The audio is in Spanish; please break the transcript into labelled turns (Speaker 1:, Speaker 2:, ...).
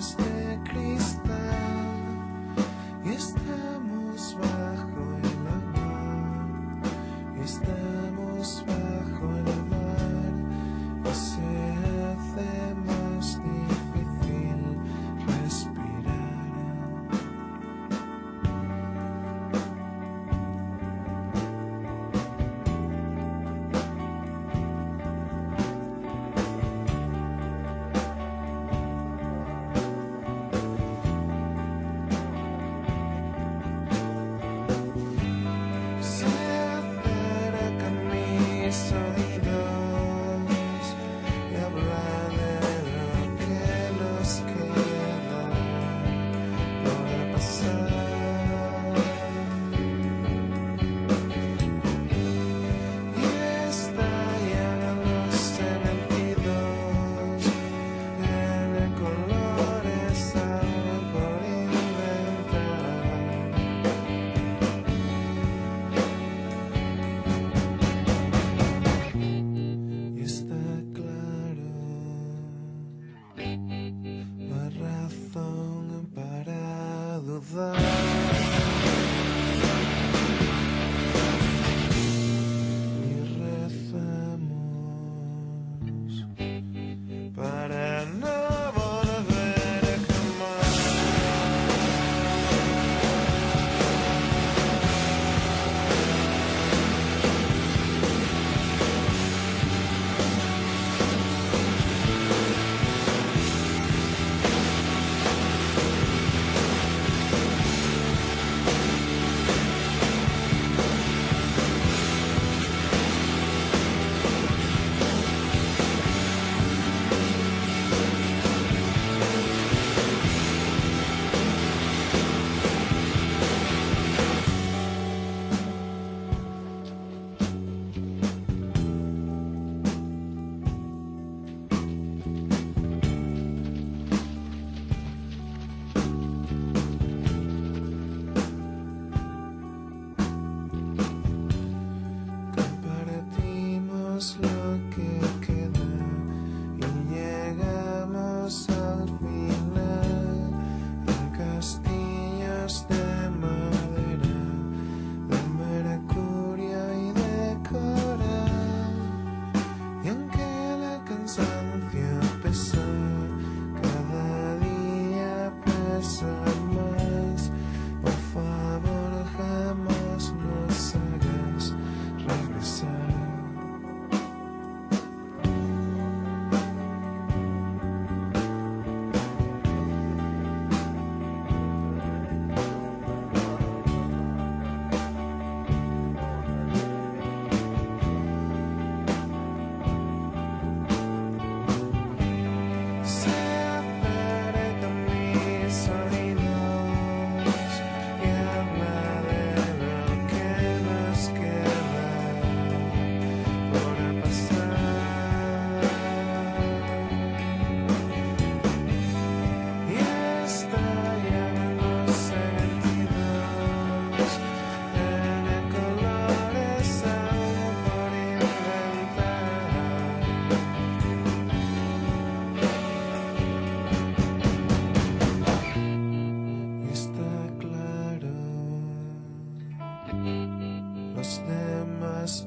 Speaker 1: just slow. Y rezamos.